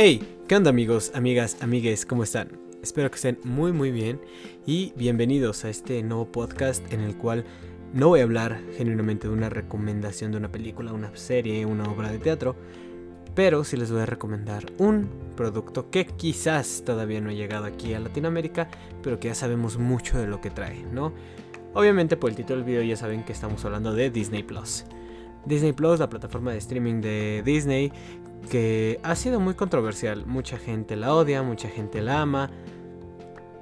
Hey, ¿qué onda amigos, amigas, amigues? ¿Cómo están? Espero que estén muy muy bien y bienvenidos a este nuevo podcast en el cual no voy a hablar genuinamente de una recomendación de una película, una serie, una obra de teatro, pero sí les voy a recomendar un producto que quizás todavía no ha llegado aquí a Latinoamérica, pero que ya sabemos mucho de lo que trae, ¿no? Obviamente por el título del video ya saben que estamos hablando de Disney Plus. Disney Plus, la plataforma de streaming de Disney, que ha sido muy controversial. Mucha gente la odia, mucha gente la ama.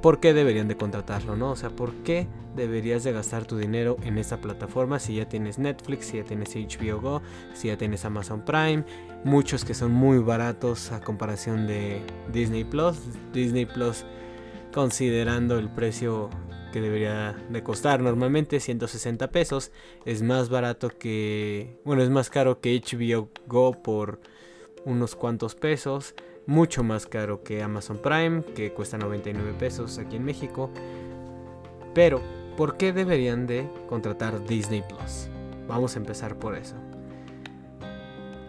¿Por qué deberían de contratarlo, no? O sea, ¿por qué deberías de gastar tu dinero en esta plataforma si ya tienes Netflix, si ya tienes HBO Go, si ya tienes Amazon Prime? Muchos que son muy baratos a comparación de Disney Plus. Disney Plus considerando el precio que debería de costar normalmente 160 pesos es más barato que bueno es más caro que HBO Go por unos cuantos pesos mucho más caro que Amazon Prime que cuesta 99 pesos aquí en México pero ¿por qué deberían de contratar Disney Plus? vamos a empezar por eso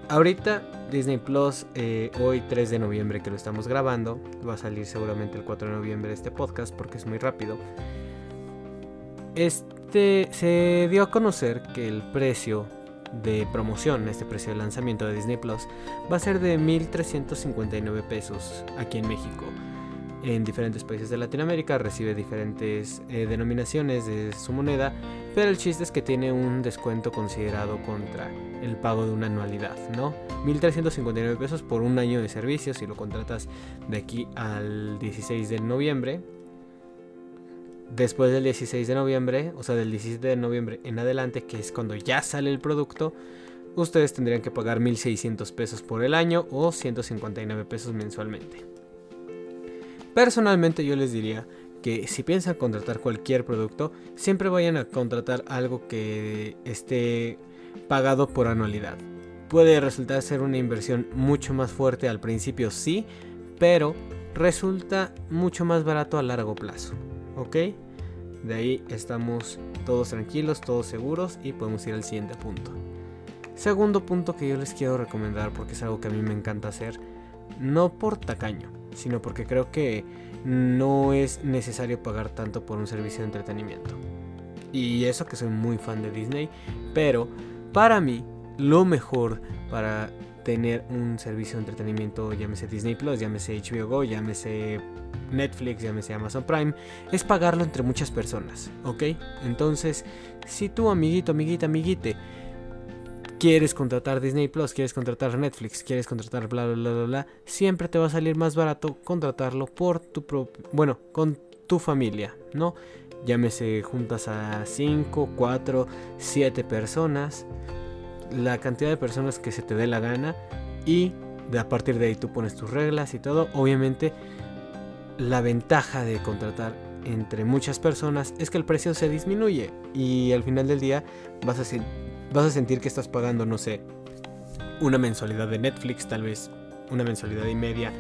Ahorita Disney Plus, eh, hoy 3 de noviembre que lo estamos grabando, va a salir seguramente el 4 de noviembre este podcast porque es muy rápido. Este se dio a conocer que el precio de promoción, este precio de lanzamiento de Disney Plus, va a ser de 1.359 pesos aquí en México. En diferentes países de Latinoamérica recibe diferentes eh, denominaciones de su moneda, pero el chiste es que tiene un descuento considerado contra el pago de una anualidad, ¿no? 1.359 pesos por un año de servicio si lo contratas de aquí al 16 de noviembre después del 16 de noviembre, o sea, del 17 de noviembre en adelante, que es cuando ya sale el producto, ustedes tendrían que pagar 1.600 pesos por el año o 159 pesos mensualmente. Personalmente yo les diría que si piensan contratar cualquier producto, siempre vayan a contratar algo que esté pagado por anualidad. Puede resultar ser una inversión mucho más fuerte al principio, sí, pero resulta mucho más barato a largo plazo. ¿ok? De ahí estamos todos tranquilos, todos seguros y podemos ir al siguiente punto. Segundo punto que yo les quiero recomendar porque es algo que a mí me encanta hacer, no por tacaño, sino porque creo que no es necesario pagar tanto por un servicio de entretenimiento. Y eso que soy muy fan de Disney, pero para mí lo mejor para tener un servicio de entretenimiento, llámese Disney Plus, llámese HBO Go, llámese Netflix, llámese Amazon Prime, es pagarlo entre muchas personas, ¿ok? Entonces, si tú, amiguito, amiguita, amiguite, quieres contratar Disney Plus, quieres contratar Netflix, quieres contratar bla, bla, bla, bla, bla, siempre te va a salir más barato contratarlo por tu propio, bueno, con tu familia, ¿no? Llámese juntas a 5, 4, 7 personas, la cantidad de personas que se te dé la gana y a partir de ahí tú pones tus reglas y todo. Obviamente la ventaja de contratar entre muchas personas es que el precio se disminuye y al final del día vas a, sentir que estás pagando, no sé, una mensualidad de Netflix, tal vez una mensualidad y media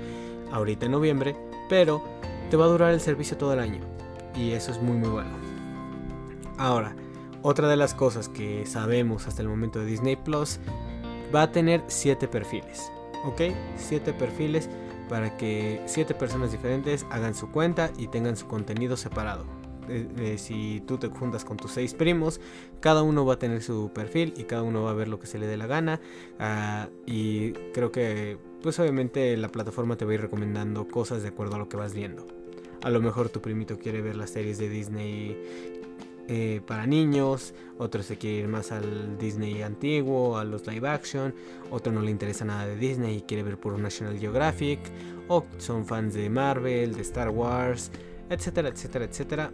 ahorita en noviembre, pero te va a durar el servicio todo el año y eso es muy muy bueno. Ahora, otra de las cosas que sabemos hasta el momento de Disney Plus va a tener 7 perfiles, ¿ok? 7 perfiles para que siete personas diferentes hagan su cuenta y tengan su contenido separado. Eh, eh, si tú te juntas con tus seis primos, cada uno va a tener su perfil y cada uno va a ver lo que se le dé la gana. Ah, y creo que, pues obviamente la plataforma te va a ir recomendando cosas de acuerdo a lo que vas viendo. A lo mejor tu primito quiere ver las series de Disney eh, para niños, otro se quiere ir más al Disney antiguo, a los live action, otro no le interesa nada de Disney y quiere ver por National Geographic, o son fans de Marvel, de Star Wars, etcétera, etcétera, etcétera.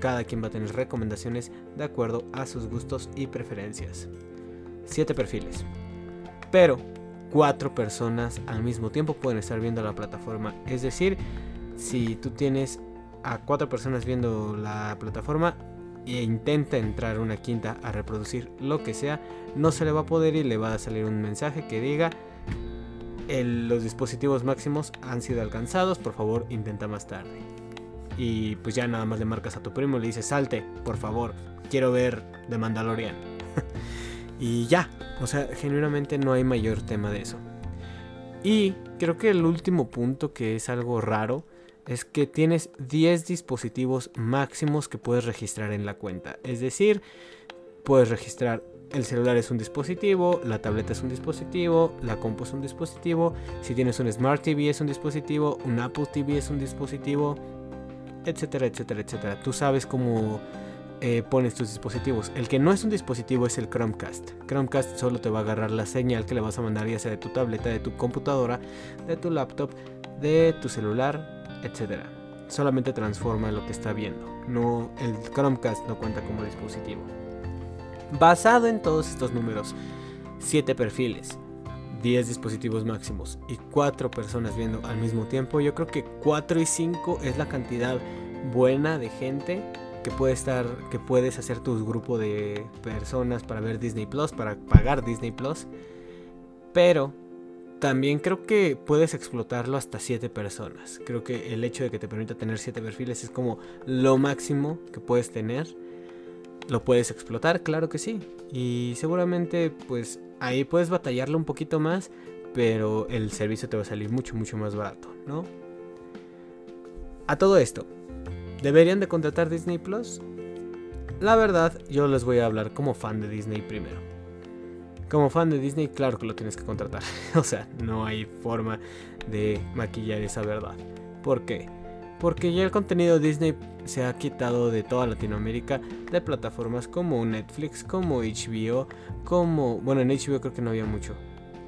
Cada quien va a tener recomendaciones de acuerdo a sus gustos y preferencias. Siete perfiles. Pero cuatro personas al mismo tiempo pueden estar viendo la plataforma. Es decir, si tú tienes a cuatro personas viendo la plataforma, e intenta entrar una quinta a reproducir lo que sea, no se le va a poder y le va a salir un mensaje que diga los dispositivos máximos han sido alcanzados, por favor intenta más tarde. Y pues ya nada más le marcas a tu primo y le dices salte, por favor, quiero ver The Mandalorian. y ya, o sea, genuinamente no hay mayor tema de eso. Y creo que el último punto que es algo raro es que tienes 10 dispositivos máximos que puedes registrar en la cuenta. Es decir, puedes registrar el celular es un dispositivo, la tableta es un dispositivo, la compu es un dispositivo, si tienes un Smart TV es un dispositivo, un Apple TV es un dispositivo, etcétera, etcétera, etcétera. Tú sabes cómo eh, pones tus dispositivos. El que no es un dispositivo es el Chromecast. Chromecast solo te va a agarrar la señal que le vas a mandar ya sea de tu tableta, de tu computadora, de tu laptop, de tu celular, etcétera. Solamente transforma lo que está viendo. No, el Chromecast no cuenta como dispositivo. Basado en todos estos números, 7 perfiles, 10 dispositivos máximos y 4 personas viendo al mismo tiempo, yo creo que 4 y 5 es la cantidad buena de gente que puede estar que puedes hacer tu grupo de personas para ver Disney Plus, para pagar Disney Plus. Pero también creo que puedes explotarlo hasta 7 personas. Creo que el hecho de que te permita tener 7 perfiles es como lo máximo que puedes tener ¿Lo puedes explotar? Claro que sí. Y seguramente pues ahí puedes batallarlo un poquito más, pero el servicio te va a salir mucho, mucho más barato, ¿no? A todo esto, ¿deberían de contratar Disney Plus? La verdad, yo les voy a hablar como fan de Disney primero. Como fan de Disney, claro que lo tienes que contratar. o sea, no hay forma de maquillar esa verdad. ¿Por qué? Porque ya el contenido Disney se ha quitado de toda Latinoamérica de plataformas como Netflix, como HBO, como... Bueno, en HBO creo que no había mucho.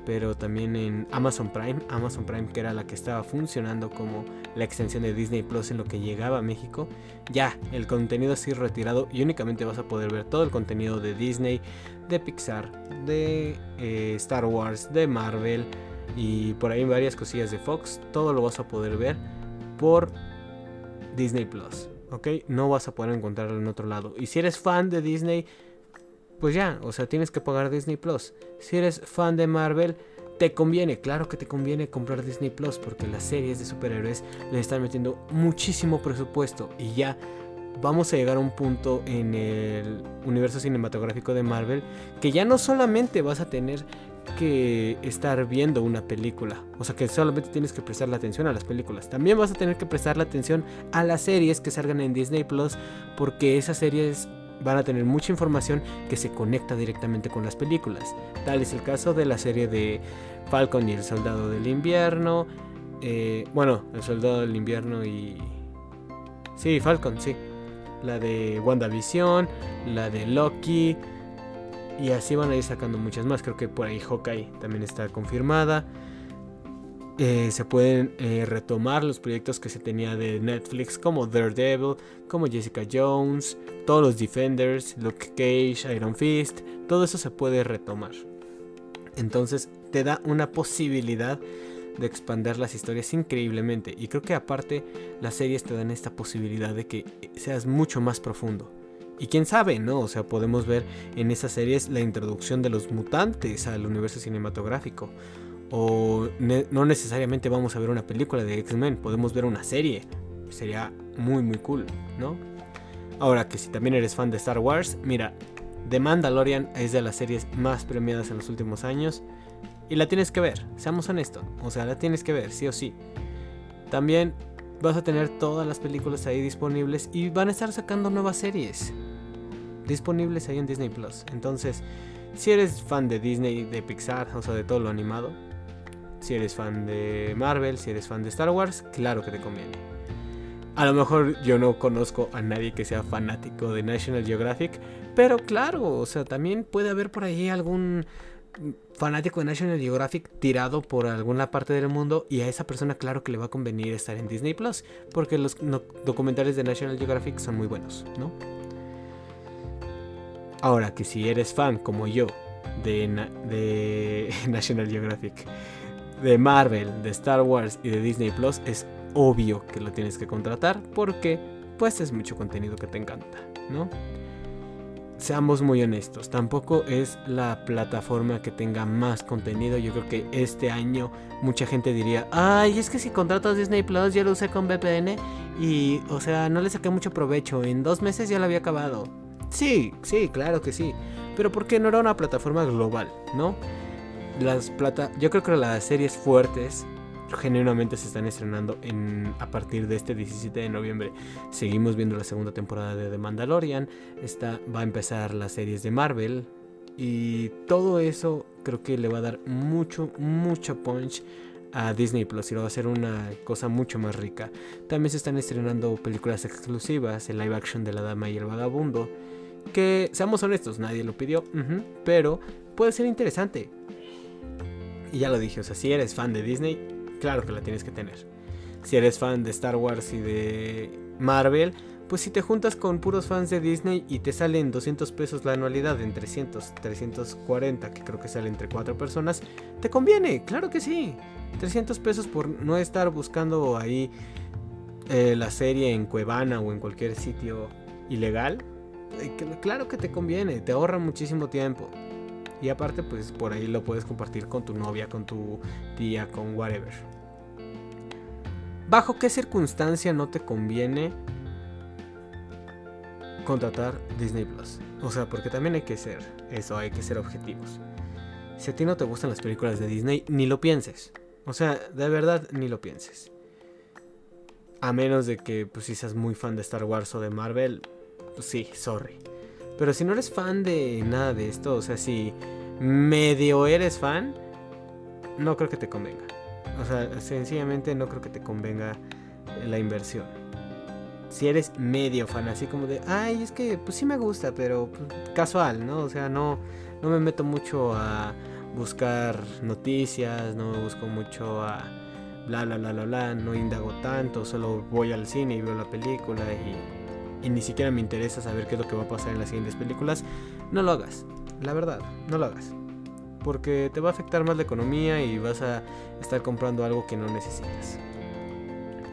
Pero también en Amazon Prime, Amazon Prime que era la que estaba funcionando como la extensión de Disney Plus en lo que llegaba a México, ya el contenido sido retirado y únicamente vas a poder ver todo el contenido de Disney, de Pixar, de eh, Star Wars, de Marvel y por ahí varias cosillas de Fox, todo lo vas a poder ver por Disney Plus, ¿ok? No vas a poder encontrarlo en otro lado. Y si eres fan de Disney, pues ya, o sea, tienes que pagar Disney Plus. Si eres fan de Marvel, te conviene, claro que te conviene comprar Disney Plus porque las series de superhéroes le están metiendo muchísimo presupuesto y ya vamos a llegar a un punto en el universo cinematográfico de Marvel que ya no solamente vas a tener que estar viendo una película. O sea que solamente tienes que prestar la atención a las películas. También vas a tener que prestar la atención a las series que salgan en Disney Plus. Porque esas series van a tener mucha información que se conecta directamente con las películas. Tal es el caso de la serie de Falcon y el Soldado del Invierno. Eh, bueno, el Soldado del Invierno y... Sí, Falcon, sí. La de WandaVision, la de Loki y así van a ir sacando muchas más. Creo que por ahí Hawkeye también está confirmada. Eh, se pueden eh, retomar los proyectos que se tenía de Netflix como Daredevil, como Jessica Jones, todos los Defenders, Luke Cage, Iron Fist, todo eso se puede retomar. Entonces te da una posibilidad de expandir las historias increíblemente y creo que aparte las series te dan esta posibilidad de que seas mucho más profundo. Y quién sabe, ¿no? O sea, podemos ver en esas series la introducción de los mutantes al universo cinematográfico. O no necesariamente vamos a ver una película de X-Men, podemos ver una serie. Sería muy, muy cool, ¿no? Ahora que si también eres fan de Star Wars, mira, The Mandalorian es de las series más premiadas en los últimos años. Y la tienes que ver, seamos honestos. O sea, la tienes que ver, sí o sí. También vas a tener todas las películas ahí disponibles y van a estar sacando nuevas series disponibles ahí en Disney Plus. Entonces, si eres fan de Disney, de Pixar, o sea, de todo lo animado, si eres fan de Marvel, si eres fan de Star Wars, claro que te conviene. A lo mejor yo no conozco a nadie que sea fanático de National Geographic, pero claro, o sea, también puede haber por ahí algún fanático de National Geographic tirado por alguna parte del mundo y a esa persona claro que le va a convenir estar en Disney Plus porque los documentales de National Geographic son muy buenos, ¿no? Ahora que si eres fan como yo de, National Geographic, de Marvel, de Star Wars y de Disney Plus, es obvio que lo tienes que contratar porque pues es mucho contenido que te encanta, ¿no? Seamos muy honestos, tampoco es la plataforma que tenga más contenido. Yo creo que este año mucha gente diría, ay, es que si contratas Disney Plus, yo lo usé con VPN y, o sea, no le saqué mucho provecho. En dos meses ya lo había acabado. Sí, sí, claro que sí. Pero ¿por qué no era una plataforma global, no? Las plata, yo creo que las series fuertes genuinamente se están estrenando en, a partir de este 17 de noviembre. Seguimos viendo la segunda temporada de The Mandalorian. Está, va a empezar las series de Marvel. Y todo eso creo que le va a dar mucho, mucho punch a Disney Plus y lo va a hacer una cosa mucho más rica. También se están estrenando películas exclusivas, el live action de La Dama y el Vagabundo. Que seamos honestos, nadie lo pidió, pero puede ser interesante. Y ya lo dije, o sea, si eres fan de Disney, claro que la tienes que tener. Si eres fan de Star Wars y de Marvel, pues si te juntas con puros fans de Disney y te salen 200 pesos la anualidad en 300, 340, que creo que sale entre 4 personas, te conviene, claro que sí. 300 pesos por no estar buscando ahí eh, la serie en Cuevana o en cualquier sitio ilegal. Eh, claro que te conviene, te ahorra muchísimo tiempo. Y aparte, pues por ahí lo puedes compartir con tu novia, con tu tía, con whatever. ¿Bajo qué circunstancia no te conviene contratar Disney Plus? O sea, porque también hay que ser eso, hay que ser objetivos. Si a ti no te gustan las películas de Disney, ni lo pienses. O sea, de verdad, ni lo pienses. A menos de que, pues, si seas muy fan de Star Wars o de Marvel, pues sí, sorry. Pero si no eres fan de nada de esto, o sea, si medio eres fan, no creo que te convenga. O sea, sencillamente no creo que te convenga la inversión. Si eres medio fan, así como de, ay, es que pues sí me gusta, pero pues, casual, ¿no? O sea, no, no me meto mucho a buscar noticias, no me busco mucho a bla bla bla bla bla, no indago tanto, solo voy al cine y veo la película y y ni siquiera me interesa saber qué es lo que va a pasar en las siguientes películas, no lo hagas. La verdad, no lo hagas. Porque te va a afectar más la economía y vas a estar comprando algo que no necesitas.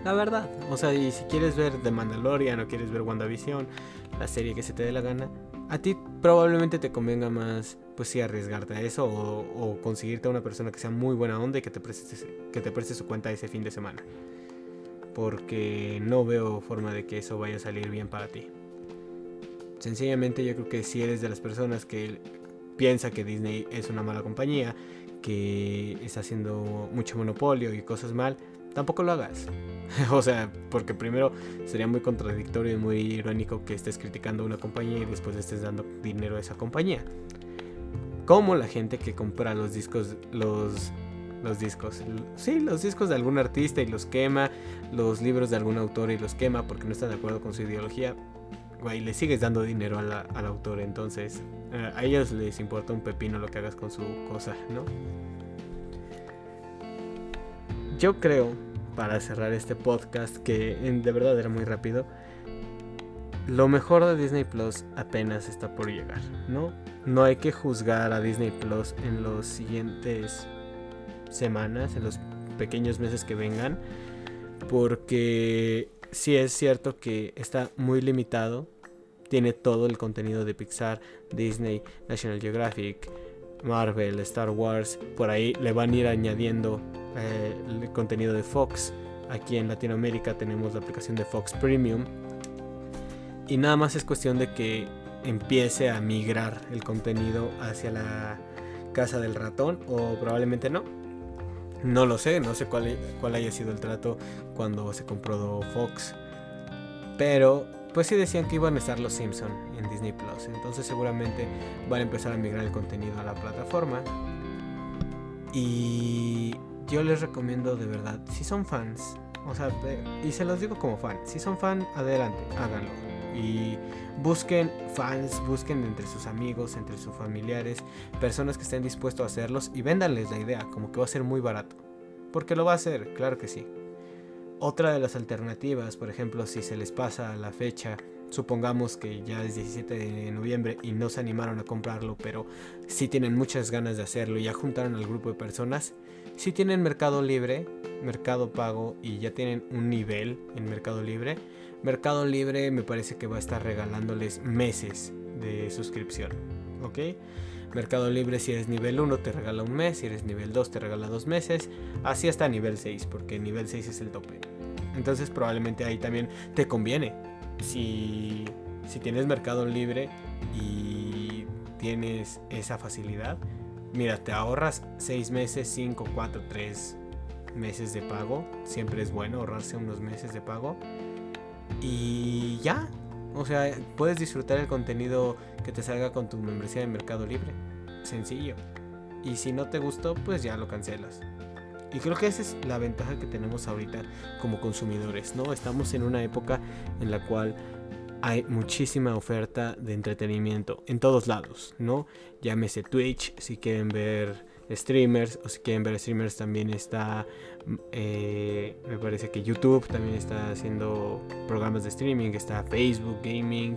La verdad. O sea, y si quieres ver The Mandalorian o quieres ver WandaVision, la serie que se te dé la gana, a ti probablemente te convenga más, pues sí, arriesgarte a eso o, conseguirte a una persona que sea muy buena onda y que te preste, que te preste su cuenta ese fin de semana porque no veo forma de que eso vaya a salir bien para ti. Sencillamente yo creo que si eres de las personas que piensa que Disney es una mala compañía, que está haciendo mucho monopolio y cosas mal, tampoco lo hagas. o sea, porque primero sería muy contradictorio y muy irónico que estés criticando una compañía y después estés dando dinero a esa compañía. Como la gente que compra los discos, los los discos. Sí, los discos de algún artista y los quema, los libros de algún autor y los quema porque no está de acuerdo con su ideología. Güey, le sigues dando dinero al autor, entonces eh, a ellos les importa un pepino lo que hagas con su cosa, ¿no? Yo creo, para cerrar este podcast, que de verdad era muy rápido, lo mejor de Disney Plus apenas está por llegar, ¿no? No hay que juzgar a Disney Plus en los siguientes semanas, en los pequeños meses que vengan, porque sí es cierto que está muy limitado, tiene todo el contenido de Pixar, Disney, National Geographic, Marvel, Star Wars, por ahí le van a ir añadiendo eh, el contenido de Fox. Aquí en Latinoamérica tenemos la aplicación de Fox Premium. Y nada más es cuestión de que empiece a migrar el contenido hacia la casa del ratón o probablemente no. No lo sé, no sé cuál, cuál haya sido el trato cuando se compró Fox. Pero pues sí decían que iban a estar los Simpson en Disney Plus. Entonces seguramente van a empezar a migrar el contenido a la plataforma. Y yo les recomiendo de verdad, si son fans, o sea, y se los digo como fan, si son fan, adelante, háganlo. Y busquen fans, busquen entre sus amigos, entre sus familiares, personas que estén dispuestos a hacerlos y véndanles la idea, como que va a ser muy barato. Porque lo va a hacer, claro que sí. Otra de las alternativas, por ejemplo, si se les pasa la fecha, supongamos que ya es 17 de noviembre y no se animaron a comprarlo, pero sí tienen muchas ganas de hacerlo y ya juntaron al grupo de personas, si tienen Mercado Libre, Mercado Pago y ya tienen un nivel en Mercado Libre, Mercado Libre me parece que va a estar regalándoles meses de suscripción. ¿Ok? Mercado Libre si eres nivel 1 te regala un mes, si eres nivel 2 te regala dos meses, así hasta nivel 6, porque nivel 6 es el tope. Entonces probablemente ahí también te conviene. Si, si tienes Mercado Libre y tienes esa facilidad, mira, te ahorras 6 meses, 5, 4, 3 meses de pago. Siempre es bueno ahorrarse unos meses de pago. Y ya. O sea, puedes disfrutar el contenido que te salga con tu membresía de Mercado Libre. Sencillo. Y si no te gustó, pues ya lo cancelas. Y creo que esa es la ventaja que tenemos ahorita como consumidores, ¿no? Estamos en una época en la cual hay muchísima oferta de entretenimiento en todos lados, ¿no? Llámese Twitch si quieren ver streamers o si quieren ver streamers también está, eh, me parece que YouTube también está haciendo programas de streaming, está Facebook Gaming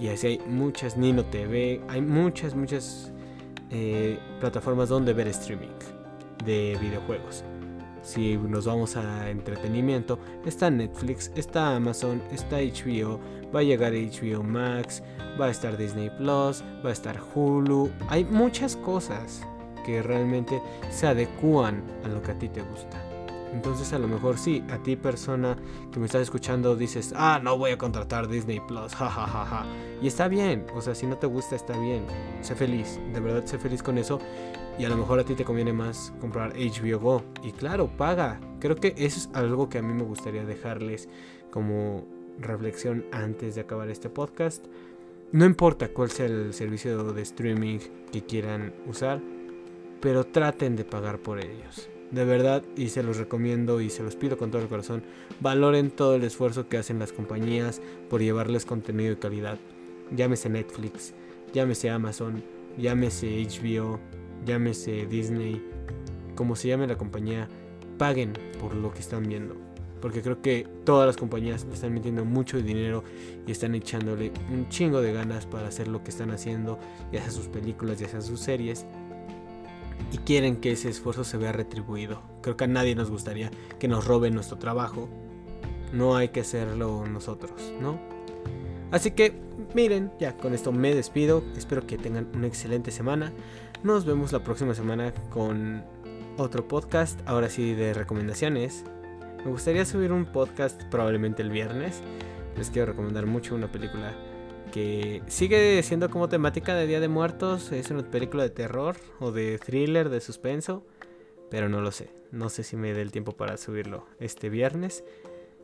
y así hay muchas, Nino TV, hay muchas, muchas eh, plataformas donde ver streaming de videojuegos. Si nos vamos a entretenimiento, está Netflix, está Amazon, está HBO, va a llegar HBO Max, va a estar Disney Plus, va a estar Hulu. Hay muchas cosas que realmente se adecúan a lo que a ti te gusta. Entonces a lo mejor sí, a ti persona que me estás escuchando dices, ah, no voy a contratar Disney Plus, jajajaja. Y está bien, o sea, si no te gusta está bien, sé feliz, de verdad sé feliz con eso. Y a lo mejor a ti te conviene más comprar HBO Go. Y claro, paga. Creo que eso es algo que a mí me gustaría dejarles como reflexión antes de acabar este podcast. No importa cuál sea el servicio de streaming que quieran usar, pero traten de pagar por ellos de verdad, y se los recomiendo y se los pido con todo el corazón, valoren todo el esfuerzo que hacen las compañías por llevarles contenido de calidad. Llámese Netflix, llámese Amazon, llámese HBO, llámese Disney, como se llame la compañía, paguen por lo que están viendo. Porque creo que todas las compañías están metiendo mucho dinero y están echándole un chingo de ganas para hacer lo que están haciendo, ya sea sus películas, ya sea sus series y quieren que ese esfuerzo se vea retribuido. Creo que a nadie nos gustaría que nos roben nuestro trabajo. No hay que hacerlo nosotros, ¿no? Así que, miren, ya con esto me despido. Espero que tengan una excelente semana. Nos vemos la próxima semana con otro podcast, ahora sí de recomendaciones. Me gustaría subir un podcast probablemente el viernes. Les quiero recomendar mucho una película que sigue siendo como temática de Día de Muertos. Es una película de terror o de thriller, de suspenso. Pero no lo sé. No sé si me dé el tiempo para subirlo este viernes.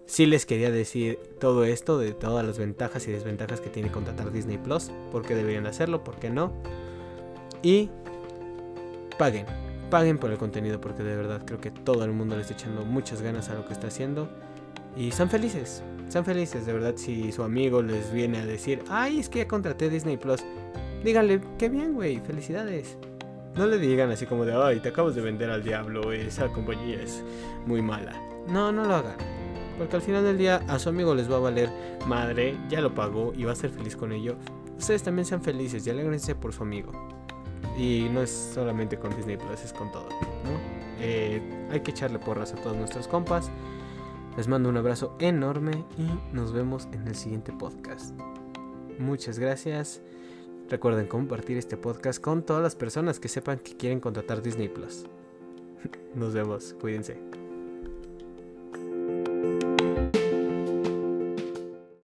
Sí les quería decir todo esto de todas las ventajas y desventajas que tiene contratar Disney Plus. Por qué deberían hacerlo, por qué no. Y paguen. Paguen por el contenido porque de verdad creo que todo el mundo le está echando muchas ganas a lo que está haciendo. Y sean felices. Sean felices, de verdad, si su amigo les viene a decir, ay, es que ya contraté Disney Plus, díganle, qué bien, güey, felicidades. No le digan así como de, ay, te acabas de vender al diablo, esa compañía es muy mala. No, no lo hagan. Porque al final del día a su amigo les va a valer madre, ya lo pagó y va a ser feliz con ello. Ustedes también sean felices y alegrense por su amigo. Y no es solamente con Disney Plus, es con todo, ¿no? Eh, hay que echarle porras a todos nuestros compas. Les mando un abrazo enorme y nos vemos en el siguiente podcast. Muchas gracias. Recuerden compartir este podcast con todas las personas que sepan que quieren contratar Disney Plus. Nos vemos, cuídense.